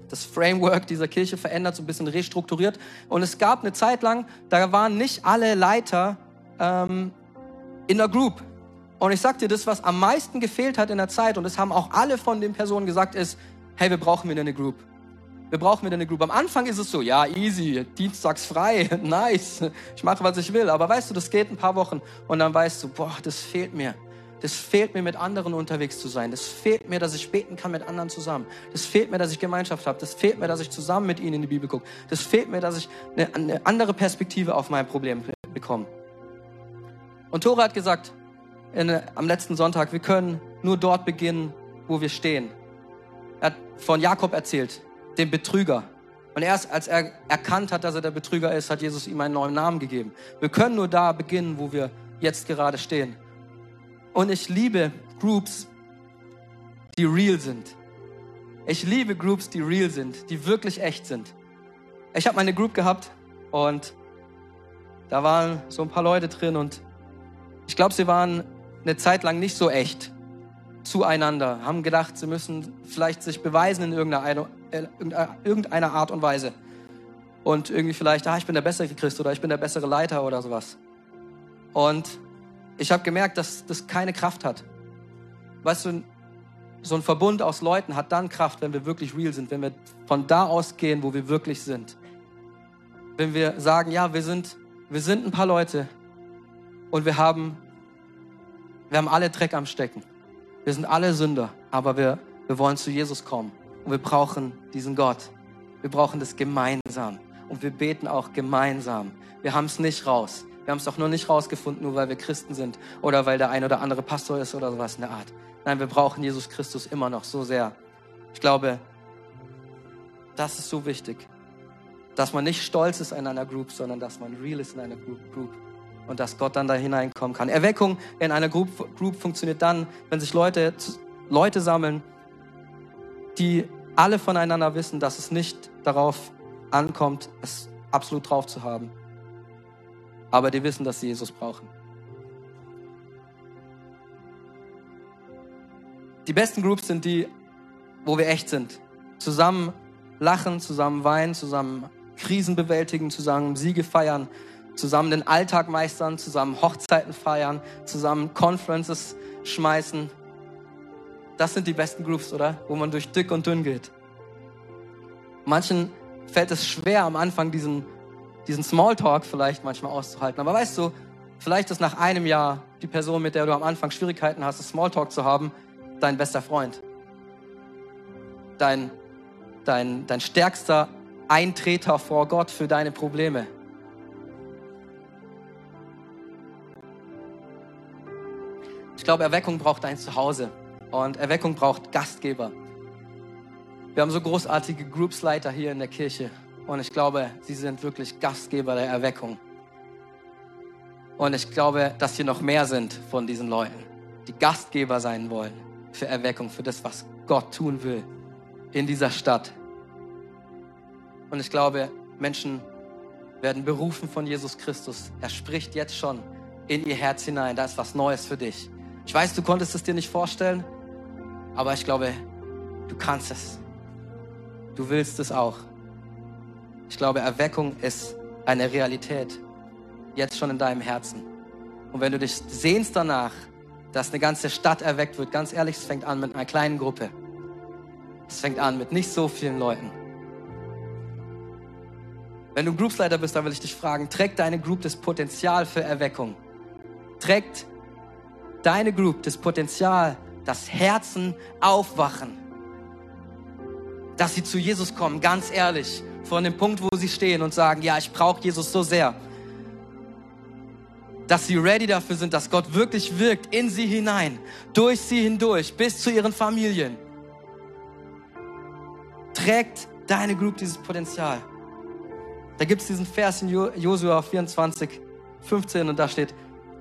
das Framework dieser Kirche verändert, so ein bisschen restrukturiert. Und es gab eine Zeit lang, da waren nicht alle Leiter ähm, in der Group. Und ich sag dir, das, was am meisten gefehlt hat in der Zeit, und das haben auch alle von den Personen gesagt, ist, hey, wir brauchen wieder eine Group. Wir brauchen wieder eine Group. Am Anfang ist es so, ja, easy, dienstags frei, nice, ich mache, was ich will. Aber weißt du, das geht ein paar Wochen und dann weißt du, boah, das fehlt mir. Das fehlt mir, mit anderen unterwegs zu sein. Das fehlt mir, dass ich beten kann mit anderen zusammen. Das fehlt mir, dass ich Gemeinschaft habe. Das fehlt mir, dass ich zusammen mit ihnen in die Bibel gucke. Das fehlt mir, dass ich eine, eine andere Perspektive auf mein Problem bekomme. Und Tore hat gesagt, in, am letzten Sonntag, wir können nur dort beginnen, wo wir stehen. Er hat von Jakob erzählt, dem Betrüger. Und erst als er erkannt hat, dass er der Betrüger ist, hat Jesus ihm einen neuen Namen gegeben. Wir können nur da beginnen, wo wir jetzt gerade stehen. Und ich liebe Groups, die real sind. Ich liebe Groups, die real sind, die wirklich echt sind. Ich habe meine Group gehabt und da waren so ein paar Leute drin und ich glaube, sie waren eine Zeit lang nicht so echt zueinander, haben gedacht, sie müssen vielleicht sich beweisen in irgendeiner, äh, irgendeiner Art und Weise. Und irgendwie vielleicht, ah, ich bin der bessere Christ oder ich bin der bessere Leiter oder sowas. Und ich habe gemerkt, dass das keine Kraft hat. Weißt du, so ein Verbund aus Leuten hat dann Kraft, wenn wir wirklich real sind, wenn wir von da aus gehen, wo wir wirklich sind. Wenn wir sagen, ja, wir sind, wir sind ein paar Leute und wir haben, wir haben alle Dreck am Stecken. Wir sind alle Sünder, aber wir, wir wollen zu Jesus kommen. Und wir brauchen diesen Gott. Wir brauchen das gemeinsam. Und wir beten auch gemeinsam. Wir haben es nicht raus. Wir haben es doch nur nicht rausgefunden, nur weil wir Christen sind oder weil der ein oder andere Pastor ist oder sowas in der Art. Nein, wir brauchen Jesus Christus immer noch so sehr. Ich glaube, das ist so wichtig, dass man nicht stolz ist in einer Group, sondern dass man real ist in einer Group und dass Gott dann da hineinkommen kann. Erweckung in einer Group, Group funktioniert dann, wenn sich Leute, Leute sammeln, die alle voneinander wissen, dass es nicht darauf ankommt, es absolut drauf zu haben. Aber die wissen, dass sie Jesus brauchen. Die besten Groups sind die, wo wir echt sind. Zusammen lachen, zusammen weinen, zusammen Krisen bewältigen, zusammen Siege feiern, zusammen den Alltag meistern, zusammen Hochzeiten feiern, zusammen Conferences schmeißen. Das sind die besten Groups, oder? Wo man durch dick und dünn geht. Manchen fällt es schwer am Anfang diesen, diesen Smalltalk vielleicht manchmal auszuhalten. Aber weißt du, vielleicht ist nach einem Jahr die Person, mit der du am Anfang Schwierigkeiten hast, Smalltalk zu haben, dein bester Freund. Dein, dein, dein stärkster Eintreter vor Gott für deine Probleme. Ich glaube, Erweckung braucht ein Zuhause und Erweckung braucht Gastgeber. Wir haben so großartige Groupsleiter hier in der Kirche Und ich glaube, sie sind wirklich Gastgeber der Erweckung. Und ich glaube, dass hier noch mehr sind von diesen Leuten, die Gastgeber sein wollen für Erweckung, für das, was Gott tun will in dieser Stadt. Und ich glaube, Menschen werden berufen von Jesus Christus. Er spricht jetzt schon in ihr Herz hinein. Da ist was Neues für dich. Ich weiß, du konntest es dir nicht vorstellen, aber ich glaube, du kannst es. Du willst es auch. Ich glaube, Erweckung ist eine Realität. Jetzt schon in deinem Herzen. Und wenn du dich sehnst danach, dass eine ganze Stadt erweckt wird, ganz ehrlich, es fängt an mit einer kleinen Gruppe. Es fängt an mit nicht so vielen Leuten. Wenn du Groupsleiter bist, dann will ich dich fragen, trägt deine Group das Potenzial für Erweckung? Trägt deine Group das Potenzial, dass Herzen aufwachen? Dass sie zu Jesus kommen, ganz ehrlich, von dem Punkt, wo sie stehen und sagen, ja, ich brauche Jesus so sehr. Dass sie ready dafür sind, dass Gott wirklich wirkt in sie hinein, durch sie hindurch, bis zu ihren Familien. Trägt deine Group dieses Potenzial? Da gibt es diesen Vers in Josua 24, 15 und da steht,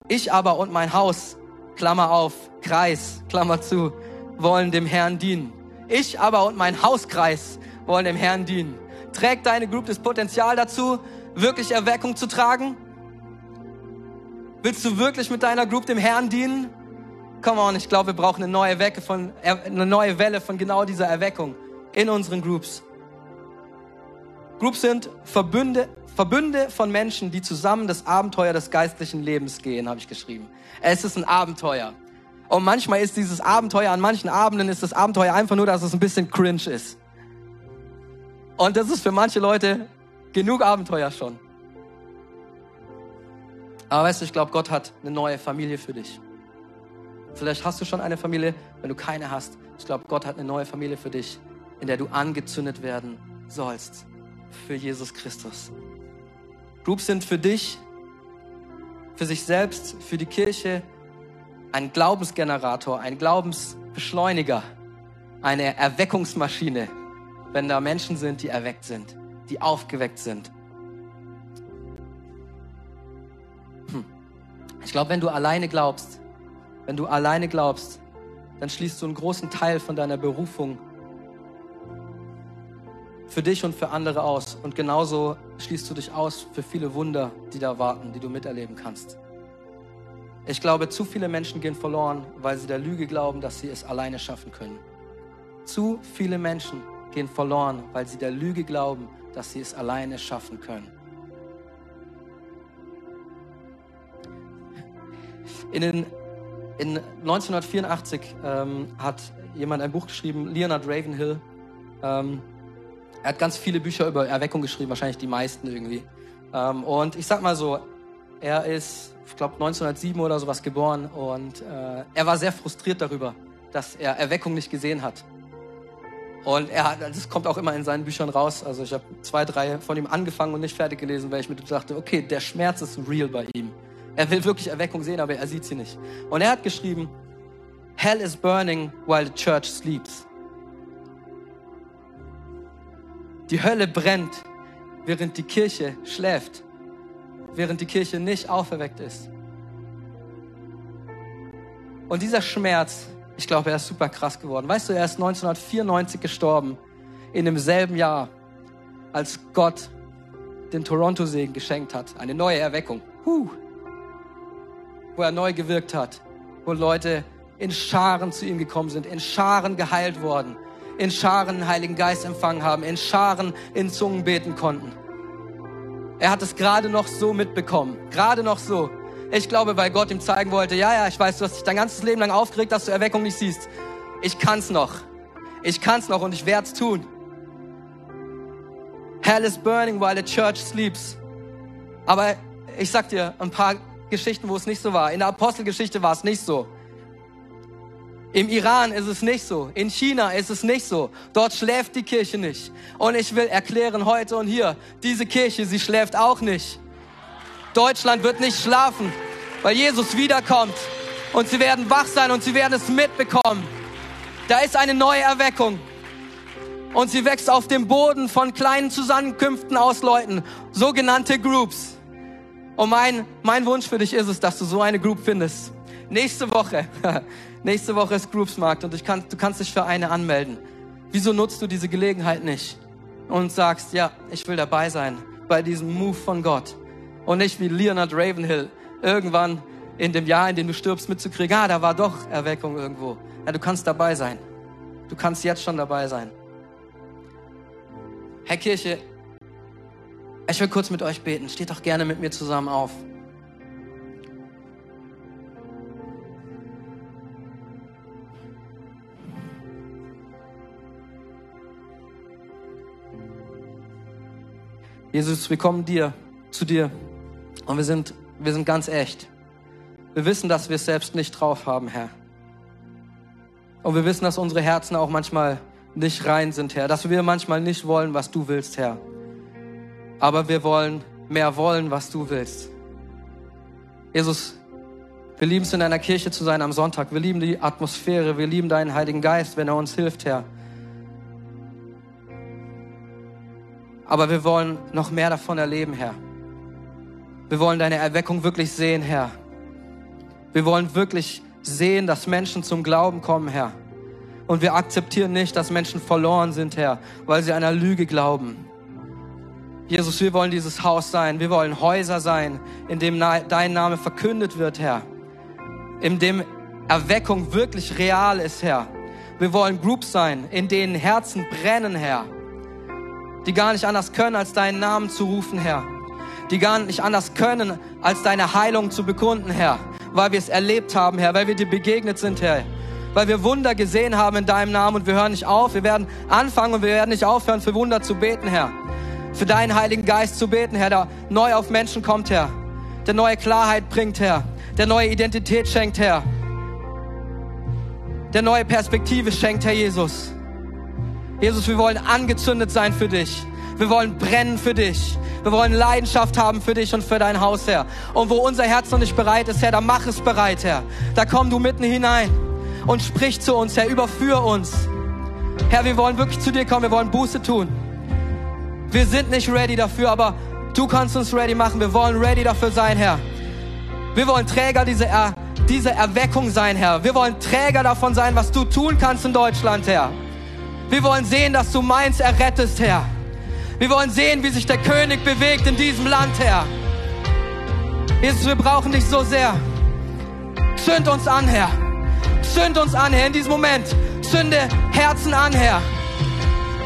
ich aber und mein Haus, Klammer auf, Kreis, Klammer zu, wollen dem Herrn dienen. Ich aber und mein Hauskreis wollen dem Herrn dienen. Trägt deine Group das Potenzial dazu, wirklich Erweckung zu tragen? Willst du wirklich mit deiner Group dem Herrn dienen? Come on, ich glaube, wir brauchen eine neue, Wecke von, eine neue Welle von genau dieser Erweckung in unseren Groups. Groups sind Verbünde, Verbünde von Menschen, die zusammen das Abenteuer des geistlichen Lebens gehen, habe ich geschrieben. Es ist ein Abenteuer. Und manchmal ist dieses Abenteuer, an manchen Abenden ist das Abenteuer einfach nur, dass es ein bisschen cringe ist. Und das ist für manche Leute genug Abenteuer schon. Aber weißt du, ich glaube, Gott hat eine neue Familie für dich. Vielleicht hast du schon eine Familie, wenn du keine hast. Ich glaube, Gott hat eine neue Familie für dich, in der du angezündet werden sollst für Jesus Christus. Groups sind für dich, für sich selbst, für die Kirche ein Glaubensgenerator, ein Glaubensbeschleuniger, eine Erweckungsmaschine, wenn da Menschen sind, die erweckt sind, die aufgeweckt sind. Hm. Ich glaube, wenn du alleine glaubst, wenn du alleine glaubst, dann schließt du einen großen Teil von deiner Berufung für dich und für andere aus. Und genauso schließt du dich aus für viele Wunder, die da warten, die du miterleben kannst. Ich glaube, zu viele Menschen gehen verloren, weil sie der Lüge glauben, dass sie es alleine schaffen können. Zu viele Menschen gehen verloren, weil sie der Lüge glauben, dass sie es alleine schaffen können. In, den, in 1984 ähm, hat jemand ein Buch geschrieben, Leonard Ravenhill. Ähm, er hat ganz viele Bücher über Erweckung geschrieben, wahrscheinlich die meisten irgendwie. Ähm, und ich sag mal so, er ist, ich glaube, 1907 oder sowas geboren und äh, er war sehr frustriert darüber, dass er Erweckung nicht gesehen hat. Und er hat, das kommt auch immer in seinen Büchern raus. Also ich habe zwei, drei von ihm angefangen und nicht fertig gelesen, weil ich mir dachte, okay, der Schmerz ist real bei ihm. Er will wirklich Erweckung sehen, aber er sieht sie nicht. Und er hat geschrieben, Hell is burning while the church sleeps. Die Hölle brennt, während die Kirche schläft, während die Kirche nicht auferweckt ist. Und dieser Schmerz, ich glaube, er ist super krass geworden. Weißt du, er ist 1994 gestorben, in demselben Jahr, als Gott den Toronto-Segen geschenkt hat. Eine neue Erweckung. Huh. Wo er neu gewirkt hat. Wo Leute in Scharen zu ihm gekommen sind, in Scharen geheilt worden, in Scharen den Heiligen Geist empfangen haben, in Scharen in Zungen beten konnten. Er hat es gerade noch so mitbekommen, gerade noch so. Ich glaube, weil Gott ihm zeigen wollte, ja, ja, ich weiß, du hast dich dein ganzes Leben lang aufgeregt, dass du Erweckung nicht siehst. Ich kann's noch. Ich kann's noch und ich werd's tun. Hell is burning while the church sleeps. Aber ich sag dir ein paar Geschichten, wo es nicht so war. In der Apostelgeschichte war es nicht so. Im Iran ist es nicht so. In China ist es nicht so. Dort schläft die Kirche nicht. Und ich will erklären heute und hier, diese Kirche, sie schläft auch nicht. Deutschland wird nicht schlafen, weil Jesus wiederkommt. Und sie werden wach sein und sie werden es mitbekommen. Da ist eine neue Erweckung. Und sie wächst auf dem Boden von kleinen Zusammenkünften aus Leuten, sogenannte Groups. Und mein, mein Wunsch für dich ist es, dass du so eine Group findest. Nächste Woche, nächste Woche ist Groupsmarkt und kann, du kannst dich für eine anmelden. Wieso nutzt du diese Gelegenheit nicht und sagst, ja, ich will dabei sein bei diesem Move von Gott und nicht wie Leonard Ravenhill irgendwann in dem Jahr, in dem du stirbst, mitzukriegen, ah, da war doch Erweckung irgendwo. Ja, du kannst dabei sein. Du kannst jetzt schon dabei sein. Herr Kirche, ich will kurz mit euch beten. Steht doch gerne mit mir zusammen auf. Jesus, wir kommen dir, zu dir und wir sind, wir sind ganz echt. Wir wissen, dass wir es selbst nicht drauf haben, Herr. Und wir wissen, dass unsere Herzen auch manchmal nicht rein sind, Herr. Dass wir manchmal nicht wollen, was du willst, Herr. Aber wir wollen mehr wollen, was du willst. Jesus, wir lieben es, in einer Kirche zu sein am Sonntag. Wir lieben die Atmosphäre. Wir lieben deinen Heiligen Geist, wenn er uns hilft, Herr. Aber wir wollen noch mehr davon erleben, Herr. Wir wollen deine Erweckung wirklich sehen, Herr. Wir wollen wirklich sehen, dass Menschen zum Glauben kommen, Herr. Und wir akzeptieren nicht, dass Menschen verloren sind, Herr, weil sie einer Lüge glauben. Jesus, wir wollen dieses Haus sein. Wir wollen Häuser sein, in dem dein Name verkündet wird, Herr. In dem Erweckung wirklich real ist, Herr. Wir wollen Groups sein, in denen Herzen brennen, Herr. Die gar nicht anders können, als deinen Namen zu rufen, Herr. Die gar nicht anders können, als deine Heilung zu bekunden, Herr weil wir es erlebt haben, Herr, weil wir dir begegnet sind, Herr. Weil wir Wunder gesehen haben in deinem Namen und wir hören nicht auf. Wir werden anfangen und wir werden nicht aufhören, für Wunder zu beten, Herr. Für deinen Heiligen Geist zu beten, Herr, der neu auf Menschen kommt, Herr. Der neue Klarheit bringt, Herr. Der neue Identität schenkt, Herr. Der neue Perspektive schenkt, Herr Jesus. Jesus, wir wollen angezündet sein für dich. Wir wollen brennen für dich. Wir wollen Leidenschaft haben für dich und für dein Haus, Herr. Und wo unser Herz noch nicht bereit ist, Herr, da mach es bereit, Herr. Da komm du mitten hinein und sprich zu uns, Herr, überführ uns. Herr, wir wollen wirklich zu dir kommen, wir wollen Buße tun. Wir sind nicht ready dafür, aber du kannst uns ready machen. Wir wollen ready dafür sein, Herr. Wir wollen Träger dieser, er dieser Erweckung sein, Herr. Wir wollen Träger davon sein, was du tun kannst in Deutschland, Herr. Wir wollen sehen, dass du meins errettest, Herr. Wir wollen sehen, wie sich der König bewegt in diesem Land, Herr. Jesus, wir brauchen dich so sehr. Zünd uns an, Herr. Zünd uns an, Herr, in diesem Moment. Zünde Herzen an, Herr.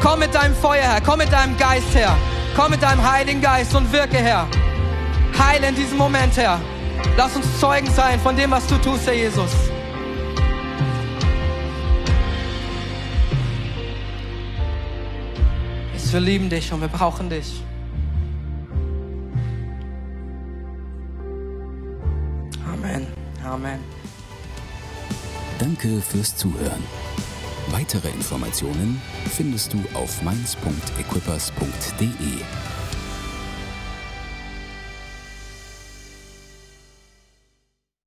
Komm mit deinem Feuer, Herr. Komm mit deinem Geist, Herr. Komm mit deinem Heiligen Geist und wirke, Herr. Heile in diesem Moment, Herr. Lass uns Zeugen sein von dem, was du tust, Herr Jesus. wir lieben dich und wir brauchen dich. Amen. Amen. Danke fürs Zuhören. Weitere Informationen findest du auf mainz.equippers.de.